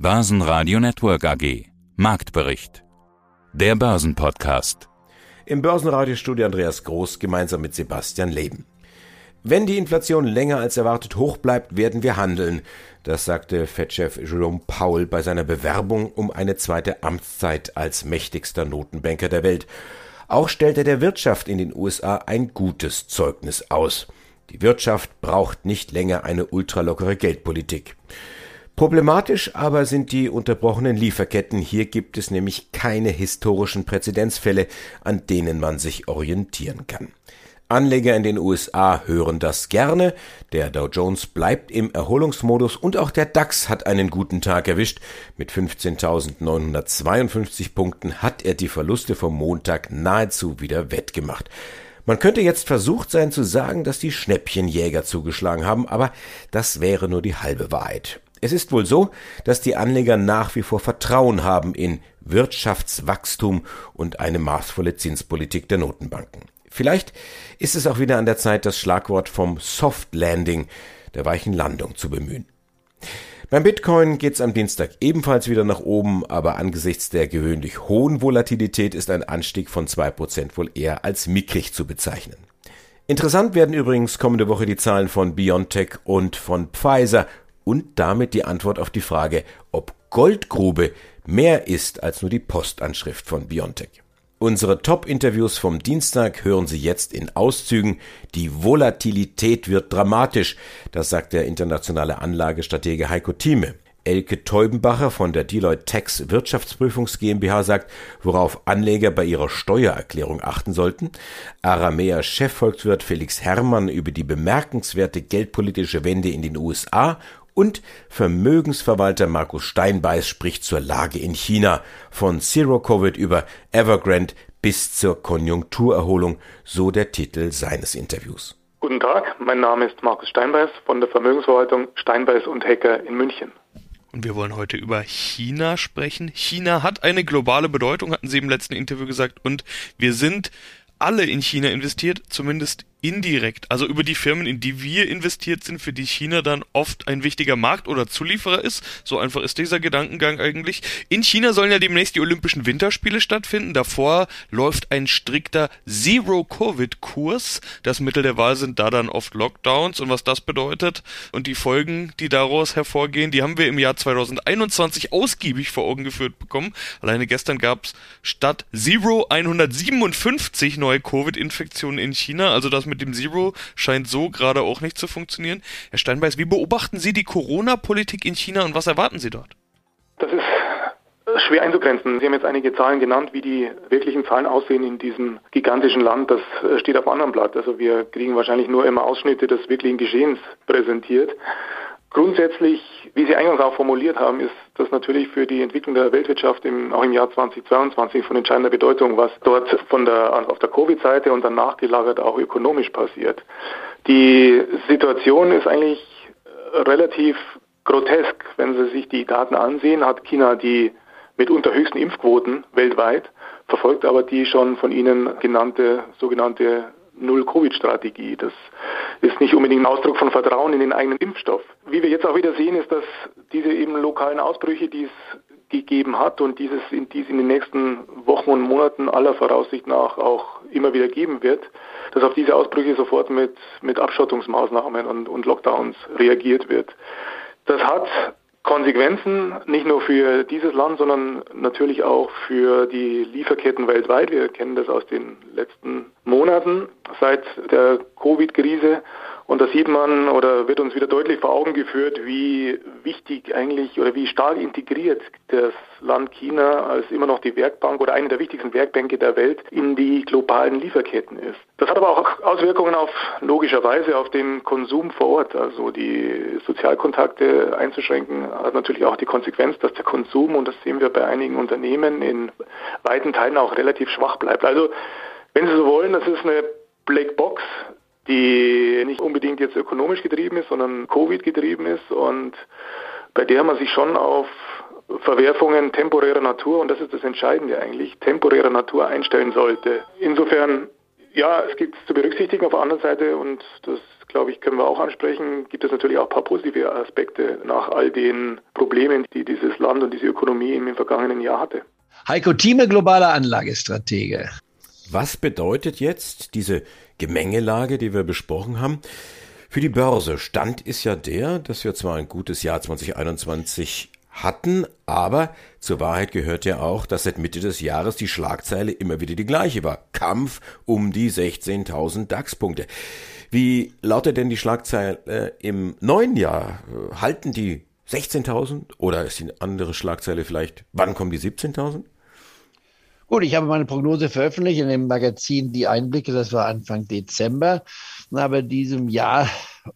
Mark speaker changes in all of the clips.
Speaker 1: Börsenradio Network AG. Marktbericht. Der Börsenpodcast.
Speaker 2: Im Börsenradiostudio Andreas Groß gemeinsam mit Sebastian Leben. Wenn die Inflation länger als erwartet hoch bleibt, werden wir handeln. Das sagte Fed-Chef Jerome Powell bei seiner Bewerbung um eine zweite Amtszeit als mächtigster Notenbanker der Welt. Auch stellt er der Wirtschaft in den USA ein gutes Zeugnis aus. Die Wirtschaft braucht nicht länger eine ultralockere Geldpolitik. Problematisch aber sind die unterbrochenen Lieferketten. Hier gibt es nämlich keine historischen Präzedenzfälle, an denen man sich orientieren kann. Anleger in den USA hören das gerne. Der Dow Jones bleibt im Erholungsmodus und auch der DAX hat einen guten Tag erwischt. Mit 15.952 Punkten hat er die Verluste vom Montag nahezu wieder wettgemacht. Man könnte jetzt versucht sein zu sagen, dass die Schnäppchenjäger zugeschlagen haben, aber das wäre nur die halbe Wahrheit. Es ist wohl so, dass die Anleger nach wie vor Vertrauen haben in Wirtschaftswachstum und eine maßvolle Zinspolitik der Notenbanken. Vielleicht ist es auch wieder an der Zeit, das Schlagwort vom Soft Landing, der weichen Landung, zu bemühen. Beim Bitcoin geht's am Dienstag ebenfalls wieder nach oben, aber angesichts der gewöhnlich hohen Volatilität ist ein Anstieg von zwei Prozent wohl eher als mickrig zu bezeichnen. Interessant werden übrigens kommende Woche die Zahlen von BioNTech und von Pfizer und damit die Antwort auf die Frage, ob Goldgrube mehr ist als nur die Postanschrift von Biontech. Unsere Top-Interviews vom Dienstag hören Sie jetzt in Auszügen. Die Volatilität wird dramatisch, das sagt der internationale Anlagestratege Heiko Thieme. Elke Teubenbacher von der Deloitte Tax Wirtschaftsprüfungs GmbH sagt, worauf Anleger bei ihrer Steuererklärung achten sollten. Aramea Chefvolkswirt Felix Herrmann über die bemerkenswerte geldpolitische Wende in den USA und Vermögensverwalter Markus Steinbeiß spricht zur Lage in China, von Zero Covid über Evergrande bis zur Konjunkturerholung, so der Titel seines Interviews.
Speaker 3: Guten Tag, mein Name ist Markus Steinbeiß von der Vermögensverwaltung Steinbeiß und Hecker in München.
Speaker 4: Und wir wollen heute über China sprechen. China hat eine globale Bedeutung, hatten Sie im letzten Interview gesagt, und wir sind alle in China investiert, zumindest indirekt, also über die Firmen, in die wir investiert sind, für die China dann oft ein wichtiger Markt oder Zulieferer ist. So einfach ist dieser Gedankengang eigentlich. In China sollen ja demnächst die Olympischen Winterspiele stattfinden. Davor läuft ein strikter Zero-Covid-Kurs. Das Mittel der Wahl sind da dann oft Lockdowns und was das bedeutet und die Folgen, die daraus hervorgehen, die haben wir im Jahr 2021 ausgiebig vor Augen geführt bekommen. Alleine gestern gab es statt Zero 157 neue Covid-Infektionen in China. Also das mit dem Zero scheint so gerade auch nicht zu funktionieren. Herr Steinbeiß, wie beobachten Sie die Corona-Politik in China und was erwarten Sie dort?
Speaker 3: Das ist schwer einzugrenzen. Sie haben jetzt einige Zahlen genannt, wie die wirklichen Zahlen aussehen in diesem gigantischen Land. Das steht auf einem anderen Blatt. Also wir kriegen wahrscheinlich nur immer Ausschnitte des wirklichen Geschehens präsentiert. Grundsätzlich, wie Sie eingangs auch formuliert haben, ist das natürlich für die Entwicklung der Weltwirtschaft im, auch im Jahr 2022 von entscheidender Bedeutung, was dort von der, auf der Covid-Seite und dann nachgelagert auch ökonomisch passiert. Die Situation ist eigentlich relativ grotesk. Wenn Sie sich die Daten ansehen, hat China die mitunter höchsten Impfquoten weltweit, verfolgt aber die schon von Ihnen genannte sogenannte Null-Covid-Strategie. Das ist nicht unbedingt ein Ausdruck von Vertrauen in den eigenen Impfstoff. Wie wir jetzt auch wieder sehen, ist, dass diese eben lokalen Ausbrüche, die es gegeben hat und dieses in, dies in den nächsten Wochen und Monaten aller Voraussicht nach auch immer wieder geben wird, dass auf diese Ausbrüche sofort mit, mit Abschottungsmaßnahmen und, und Lockdowns reagiert wird. Das hat Konsequenzen nicht nur für dieses Land, sondern natürlich auch für die Lieferketten weltweit. Wir kennen das aus den letzten Monaten seit der Covid-Krise und da sieht man oder wird uns wieder deutlich vor Augen geführt, wie wichtig eigentlich oder wie stark integriert das Land China als immer noch die Werkbank oder eine der wichtigsten Werkbänke der Welt in die globalen Lieferketten ist. Das hat aber auch Auswirkungen auf logischerweise auf den Konsum vor Ort. Also die Sozialkontakte einzuschränken hat natürlich auch die Konsequenz, dass der Konsum, und das sehen wir bei einigen Unternehmen, in weiten Teilen auch relativ schwach bleibt. Also wenn Sie so wollen, das ist eine Blackbox, die nicht unbedingt jetzt ökonomisch getrieben ist, sondern Covid getrieben ist und bei der man sich schon auf Verwerfungen temporärer Natur, und das ist das Entscheidende eigentlich, temporärer Natur einstellen sollte. Insofern Ja, es gibt zu berücksichtigen auf der anderen Seite und das glaube ich, können wir auch ansprechen, gibt es natürlich auch ein paar positive Aspekte nach all den Problemen, die dieses Land und diese Ökonomie im vergangenen Jahr hatte.
Speaker 5: Heiko Thieme, globaler Anlagestratege.
Speaker 2: Was bedeutet jetzt diese Gemengelage, die wir besprochen haben? Für die Börse Stand ist ja der, dass wir zwar ein gutes Jahr 2021 hatten, aber zur Wahrheit gehört ja auch, dass seit Mitte des Jahres die Schlagzeile immer wieder die gleiche war. Kampf um die 16.000 DAX-Punkte. Wie lautet denn die Schlagzeile im neuen Jahr? Halten die 16.000 oder ist die andere Schlagzeile vielleicht, wann kommen die 17.000?
Speaker 5: Gut, ich habe meine Prognose veröffentlicht in dem Magazin Die Einblicke, das war Anfang Dezember. Aber diesem Jahr,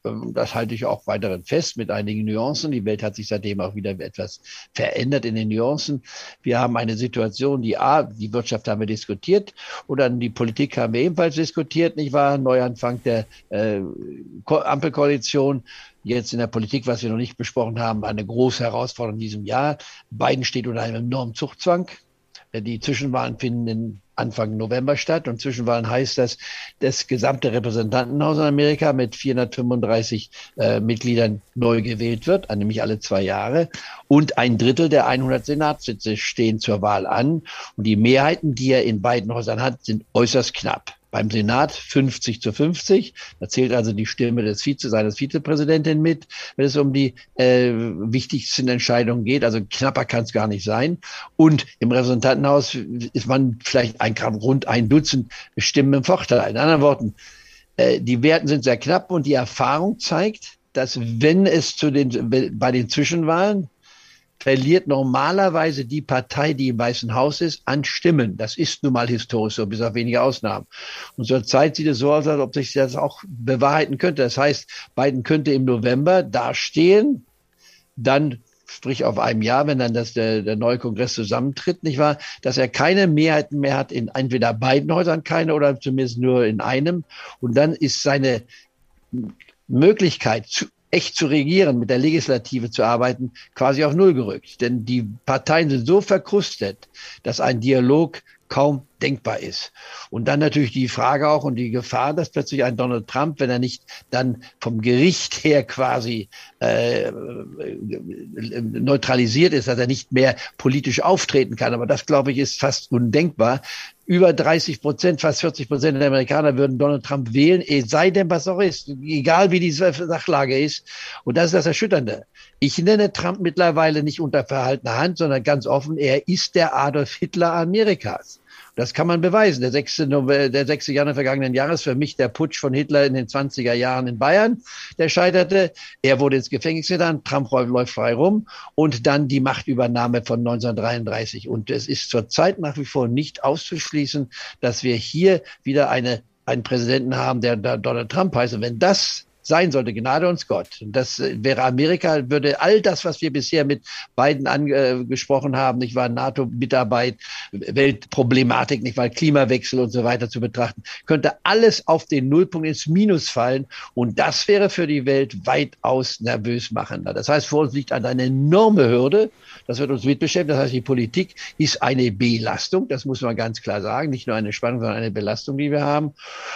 Speaker 5: ähm, das halte ich auch weiterhin fest mit einigen Nuancen. Die Welt hat sich seitdem auch wieder etwas verändert in den Nuancen. Wir haben eine Situation, die A, die Wirtschaft haben wir diskutiert und dann die Politik haben wir ebenfalls diskutiert, nicht wahr? Neuanfang der äh, Ampelkoalition. Jetzt in der Politik, was wir noch nicht besprochen haben, eine große Herausforderung in diesem Jahr. Biden steht unter einem enormen Zuchtzwang. Die Zwischenwahlen finden Anfang November statt und Zwischenwahlen heißt das, das gesamte Repräsentantenhaus in Amerika mit 435 äh, Mitgliedern neu gewählt wird, nämlich alle zwei Jahre. Und ein Drittel der 100 Senatssitze stehen zur Wahl an. Und die Mehrheiten, die er in beiden Häusern hat, sind äußerst knapp beim Senat 50 zu 50. Da zählt also die Stimme des Vize, seines Vizepräsidenten mit, wenn es um die äh, wichtigsten Entscheidungen geht. Also knapper kann es gar nicht sein. Und im Repräsentantenhaus ist man vielleicht ein, rund ein Dutzend Stimmen im Vorteil. In anderen Worten, äh, die Werten sind sehr knapp und die Erfahrung zeigt, dass wenn es zu den, bei den Zwischenwahlen verliert normalerweise die Partei, die im Weißen Haus ist, an Stimmen. Das ist nun mal historisch so, bis auf wenige Ausnahmen. Und zurzeit sieht es so aus, als ob sich das auch bewahrheiten könnte. Das heißt, Biden könnte im November dastehen, dann sprich auf einem Jahr, wenn dann das, der, der neue Kongress zusammentritt, nicht wahr, dass er keine Mehrheiten mehr hat in entweder beiden Häusern, keine oder zumindest nur in einem. Und dann ist seine Möglichkeit zu, echt zu regieren, mit der Legislative zu arbeiten, quasi auf Null gerückt. Denn die Parteien sind so verkrustet, dass ein Dialog kaum denkbar ist. Und dann natürlich die Frage auch und die Gefahr, dass plötzlich ein Donald Trump, wenn er nicht dann vom Gericht her quasi äh, neutralisiert ist, dass er nicht mehr politisch auftreten kann. Aber das, glaube ich, ist fast undenkbar. Über 30 Prozent, fast 40 Prozent der Amerikaner würden Donald Trump wählen, es sei denn, was auch ist, egal wie die Sachlage ist. Und das ist das Erschütternde. Ich nenne Trump mittlerweile nicht unter verhaltener Hand, sondern ganz offen, er ist der Adolf Hitler Amerikas. Das kann man beweisen. Der 6. November, der 6. Januar vergangenen Jahres für mich der Putsch von Hitler in den 20er Jahren in Bayern, der scheiterte. Er wurde ins Gefängnis getan, Trump läuft frei rum und dann die Machtübernahme von 1933. Und es ist zurzeit nach wie vor nicht auszuschließen, dass wir hier wieder eine einen Präsidenten haben, der Donald Trump heißt. Und wenn das sein sollte. Gnade uns Gott. Das äh, wäre Amerika, würde all das, was wir bisher mit beiden angesprochen haben, nicht wahr, NATO-Mitarbeit, Weltproblematik, nicht wahr, Klimawechsel und so weiter zu betrachten, könnte alles auf den Nullpunkt ins Minus fallen. Und das wäre für die Welt weitaus nervös machender. Das heißt, vor uns liegt eine enorme Hürde. Das wird uns mitbeschäftigen. Das heißt, die Politik ist eine Belastung. Das muss man ganz klar sagen. Nicht nur eine Spannung, sondern eine Belastung, die wir haben.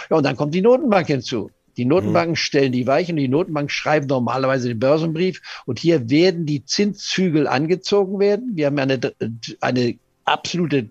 Speaker 5: Ja, und dann kommt die Notenbank hinzu. Die Notenbanken mhm. stellen die Weichen, die Notenbanken schreiben normalerweise den Börsenbrief und hier werden die Zinszügel angezogen werden. Wir haben eine, eine absolute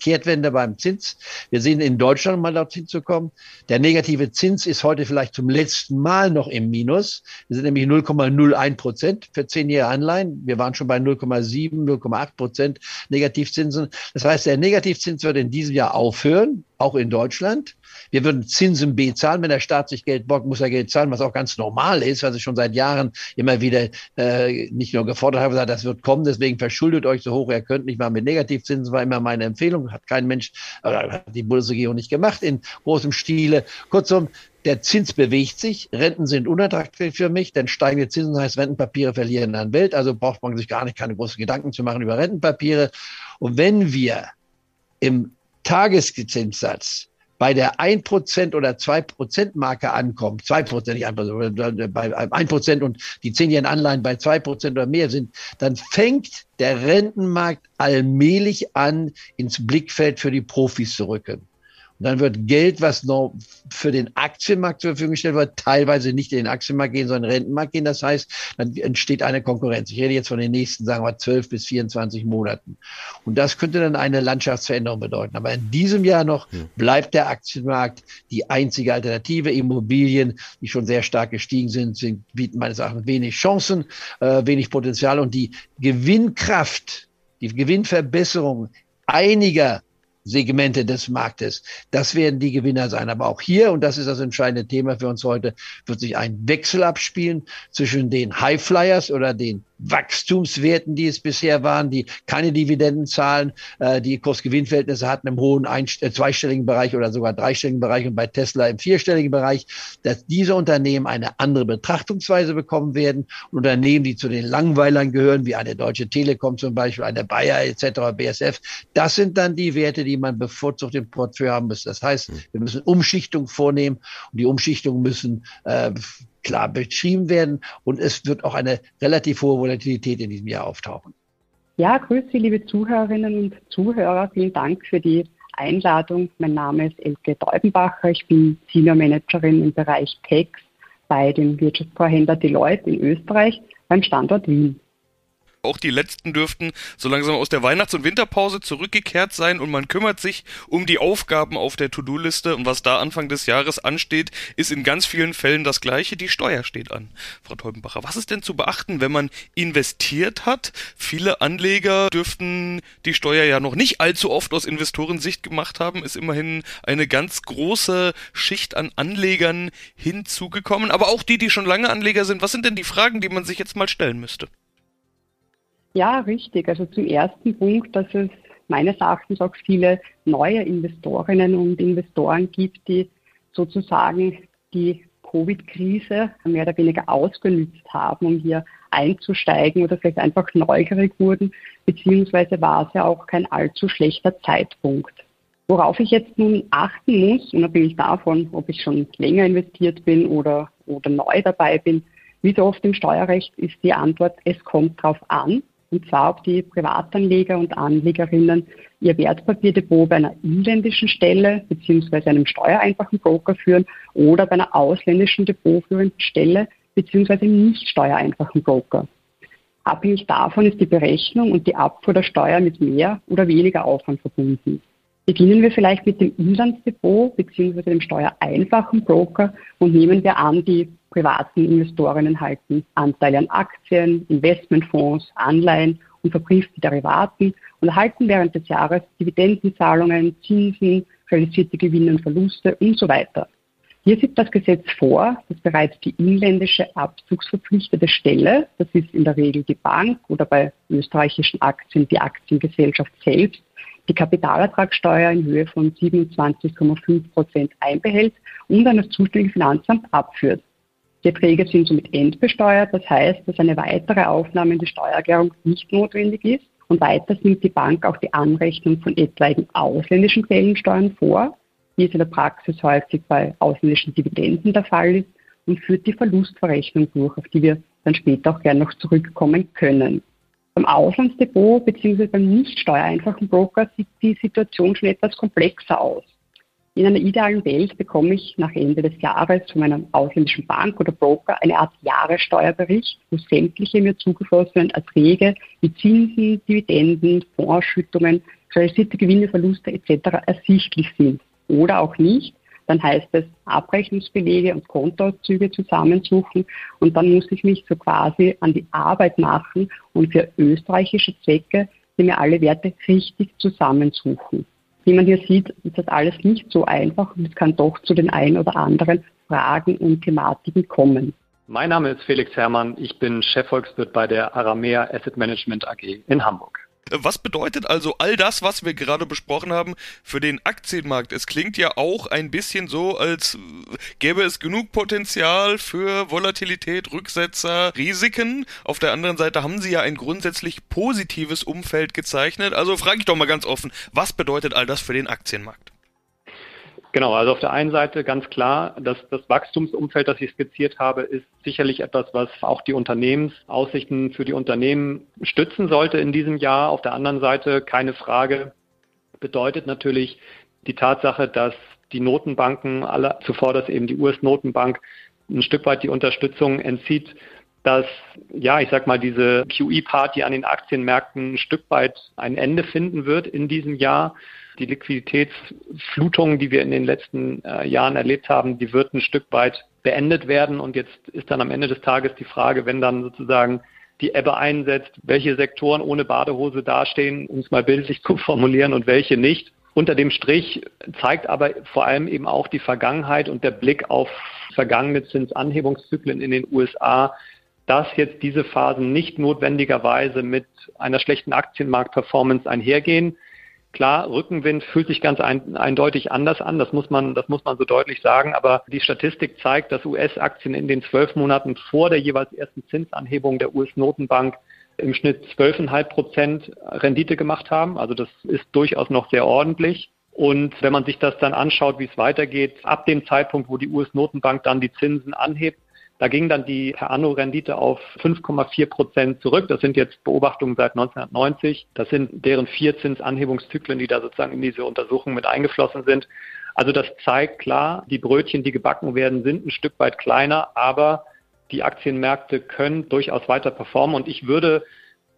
Speaker 5: Kehrtwende beim Zins. Wir sehen in Deutschland, mal dorthin zu kommen, der negative Zins ist heute vielleicht zum letzten Mal noch im Minus. Wir sind nämlich 0,01 Prozent für zehnjährige Anleihen. Wir waren schon bei 0,7, 0,8 Prozent Negativzinsen. Das heißt, der Negativzins wird in diesem Jahr aufhören, auch in Deutschland. Wir würden Zinsen bezahlen. Wenn der Staat sich Geld borgt, muss er Geld zahlen, was auch ganz normal ist, was ich schon seit Jahren immer wieder äh, nicht nur gefordert habe, gesagt, das wird kommen, deswegen verschuldet euch so hoch ihr könnt, nicht mal mit Negativzinsen, war immer meine Empfehlung, hat kein Mensch, oder hat die Bundesregierung nicht gemacht in großem Stile. Kurzum, der Zins bewegt sich, Renten sind unattraktiv für mich, denn steigende Zinsen heißt, Rentenpapiere verlieren an Welt, also braucht man sich gar nicht keine großen Gedanken zu machen über Rentenpapiere. Und wenn wir im Tageszinssatz bei der 1% oder 2% Marke ankommt, 2%, nicht 1%, bei 1% und die 10-jährigen Anleihen bei 2% oder mehr sind, dann fängt der Rentenmarkt allmählich an, ins Blickfeld für die Profis zu rücken. Und dann wird Geld, was noch für den Aktienmarkt zur Verfügung gestellt wird, teilweise nicht in den Aktienmarkt gehen, sondern in den Rentenmarkt gehen. Das heißt, dann entsteht eine Konkurrenz. Ich rede jetzt von den nächsten, sagen wir, 12 bis 24 Monaten. Und das könnte dann eine Landschaftsveränderung bedeuten. Aber in diesem Jahr noch bleibt der Aktienmarkt die einzige Alternative. Immobilien, die schon sehr stark gestiegen sind, sind bieten meines Erachtens wenig Chancen, äh, wenig Potenzial und die Gewinnkraft, die Gewinnverbesserung einiger Segmente des Marktes. Das werden die Gewinner sein. Aber auch hier, und das ist das entscheidende Thema für uns heute, wird sich ein Wechsel abspielen zwischen den Highflyers oder den Wachstumswerten, die es bisher waren, die keine Dividenden zahlen, äh, die Kursgewinnverhältnisse hatten im hohen ein, äh, zweistelligen Bereich oder sogar dreistelligen Bereich und bei Tesla im vierstelligen Bereich, dass diese Unternehmen eine andere Betrachtungsweise bekommen werden. Und Unternehmen, die zu den Langweilern gehören, wie eine Deutsche Telekom zum Beispiel, eine Bayer etc., BSF, das sind dann die Werte, die man bevorzugt im Portfolio haben muss. Das heißt, wir müssen Umschichtung vornehmen und die Umschichtung müssen äh, klar beschrieben werden und es wird auch eine relativ hohe Volatilität in diesem Jahr auftauchen.
Speaker 6: Ja, grüße liebe Zuhörerinnen und Zuhörer. Vielen Dank für die Einladung. Mein Name ist Elke Deubenbacher. Ich bin Senior Managerin im Bereich Tax bei dem Wirtschaftsvorhändler Deloitte in Österreich beim Standort Wien.
Speaker 4: Auch die letzten dürften so langsam aus der Weihnachts- und Winterpause zurückgekehrt sein und man kümmert sich um die Aufgaben auf der To-Do-Liste und was da Anfang des Jahres ansteht, ist in ganz vielen Fällen das gleiche. Die Steuer steht an. Frau Teubenbacher, was ist denn zu beachten, wenn man investiert hat? Viele Anleger dürften die Steuer ja noch nicht allzu oft aus Investorensicht gemacht haben, ist immerhin eine ganz große Schicht an Anlegern hinzugekommen, aber auch die, die schon lange Anleger sind. Was sind denn die Fragen, die man sich jetzt mal stellen müsste?
Speaker 6: Ja, richtig. Also zum ersten Punkt, dass es meines Erachtens auch viele neue Investorinnen und Investoren gibt, die sozusagen die Covid-Krise mehr oder weniger ausgenützt haben, um hier einzusteigen oder vielleicht einfach neugierig wurden, beziehungsweise war es ja auch kein allzu schlechter Zeitpunkt. Worauf ich jetzt nun achten muss, unabhängig davon, ob ich schon länger investiert bin oder, oder neu dabei bin, wie so oft im Steuerrecht ist die Antwort, es kommt drauf an und zwar ob die Privatanleger und Anlegerinnen ihr Wertpapierdepot bei einer inländischen Stelle bzw. einem steuereinfachen Broker führen oder bei einer ausländischen depotführenden Stelle bzw. nicht steuereinfachen Broker. Abhängig davon ist die Berechnung und die Abfuhr der Steuer mit mehr oder weniger Aufwand verbunden. Beginnen wir vielleicht mit dem Inlandsdepot bzw. dem steuereinfachen Broker und nehmen wir an, die privaten Investorinnen halten Anteile an Aktien, Investmentfonds, Anleihen und verbriefte Derivaten und erhalten während des Jahres Dividendenzahlungen, Zinsen, realisierte Gewinne und Verluste und so weiter. Hier sieht das Gesetz vor, dass bereits die inländische abzugsverpflichtete Stelle, das ist in der Regel die Bank oder bei österreichischen Aktien die Aktiengesellschaft selbst, die Kapitalertragssteuer in Höhe von 27,5 Prozent einbehält und an das zuständige Finanzamt abführt. Die Erträge sind somit endbesteuert, das heißt, dass eine weitere Aufnahme in die Steuererklärung nicht notwendig ist. Und weiter nimmt die Bank auch die Anrechnung von etwaigen ausländischen Quellensteuern vor, wie es in der Praxis häufig bei ausländischen Dividenden der Fall ist, und führt die Verlustverrechnung durch, auf die wir dann später auch gerne noch zurückkommen können. Beim Auslandsdepot bzw. beim nicht steuereinfachen Broker sieht die Situation schon etwas komplexer aus. In einer idealen Welt bekomme ich nach Ende des Jahres von meiner ausländischen Bank oder Broker eine Art Jahressteuerbericht, wo sämtliche mir zugeflossenen Erträge wie Zinsen, Dividenden, Fondsausschüttungen, realisierte Gewinne, Verluste etc. ersichtlich sind. Oder auch nicht, dann heißt es Abrechnungsbelege und Kontoauszüge zusammensuchen und dann muss ich mich so quasi an die Arbeit machen und für österreichische Zwecke mir alle Werte richtig zusammensuchen. Wie man hier sieht, ist das alles nicht so einfach und es kann doch zu den ein oder anderen Fragen und Thematiken kommen.
Speaker 7: Mein Name ist Felix Herrmann, ich bin Chefvolkswirt bei der Aramea Asset Management AG in Hamburg.
Speaker 4: Was bedeutet also all das, was wir gerade besprochen haben, für den Aktienmarkt? Es klingt ja auch ein bisschen so, als gäbe es genug Potenzial für Volatilität, Rücksetzer, Risiken. Auf der anderen Seite haben Sie ja ein grundsätzlich positives Umfeld gezeichnet. Also frage ich doch mal ganz offen, was bedeutet all das für den Aktienmarkt?
Speaker 7: Genau, also auf der einen Seite ganz klar, dass das Wachstumsumfeld, das ich skizziert habe, ist sicherlich etwas, was auch die Unternehmensaussichten für die Unternehmen stützen sollte in diesem Jahr. Auf der anderen Seite keine Frage, bedeutet natürlich die Tatsache, dass die Notenbanken, alle zuvor, dass eben die US-Notenbank ein Stück weit die Unterstützung entzieht, dass, ja, ich sag mal, diese QE-Party an den Aktienmärkten ein Stück weit ein Ende finden wird in diesem Jahr. Die Liquiditätsflutung, die wir in den letzten äh, Jahren erlebt haben, die wird ein Stück weit beendet werden. Und jetzt ist dann am Ende des Tages die Frage, wenn dann sozusagen die Ebbe einsetzt, welche Sektoren ohne Badehose dastehen, um es mal bildlich zu formulieren, und welche nicht. Unter dem Strich zeigt aber vor allem eben auch die Vergangenheit und der Blick auf vergangene Zinsanhebungszyklen in den USA, dass jetzt diese Phasen nicht notwendigerweise mit einer schlechten Aktienmarktperformance einhergehen. Klar, Rückenwind fühlt sich ganz ein, eindeutig anders an, das muss man, das muss man so deutlich sagen, aber die Statistik zeigt, dass US-Aktien in den zwölf Monaten vor der jeweils ersten Zinsanhebung der US-Notenbank im Schnitt 12,5 Prozent Rendite gemacht haben. Also das ist durchaus noch sehr ordentlich. Und wenn man sich das dann anschaut, wie es weitergeht, ab dem Zeitpunkt, wo die US-Notenbank dann die Zinsen anhebt, da ging dann die per Anno Rendite auf 5,4 Prozent zurück. Das sind jetzt Beobachtungen seit 1990. Das sind deren vier Zinsanhebungszyklen, die da sozusagen in diese Untersuchung mit eingeflossen sind. Also das zeigt klar, die Brötchen, die gebacken werden, sind ein Stück weit kleiner, aber die Aktienmärkte können durchaus weiter performen. Und ich würde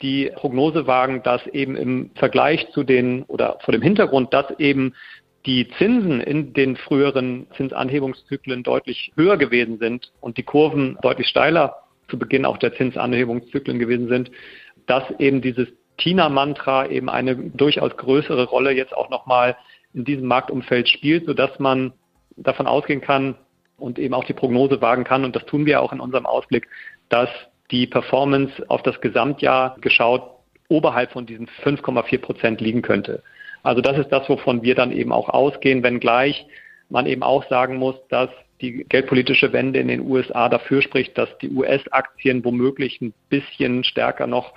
Speaker 7: die Prognose wagen, dass eben im Vergleich zu den oder vor dem Hintergrund, dass eben die Zinsen in den früheren Zinsanhebungszyklen deutlich höher gewesen sind und die Kurven deutlich steiler zu Beginn auch der Zinsanhebungszyklen gewesen sind, dass eben dieses Tina-Mantra eben eine durchaus größere Rolle jetzt auch nochmal in diesem Marktumfeld spielt, sodass man davon ausgehen kann, und eben auch die Prognose wagen kann, und das tun wir auch in unserem Ausblick, dass die Performance auf das Gesamtjahr geschaut oberhalb von diesen 5,4 Prozent liegen könnte. Also das ist das, wovon wir dann eben auch ausgehen, wenngleich man eben auch sagen muss, dass die geldpolitische Wende in den USA dafür spricht, dass die US-Aktien womöglich ein bisschen stärker noch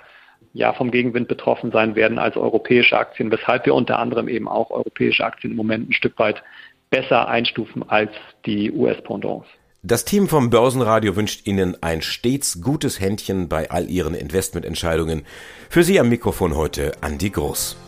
Speaker 7: ja, vom Gegenwind betroffen sein werden als europäische Aktien, weshalb wir unter anderem eben auch europäische Aktien im Moment ein Stück weit besser einstufen als die US-Pendants.
Speaker 2: Das Team vom Börsenradio wünscht Ihnen ein stets gutes Händchen bei all Ihren Investmententscheidungen. Für Sie am Mikrofon heute Andi Groß.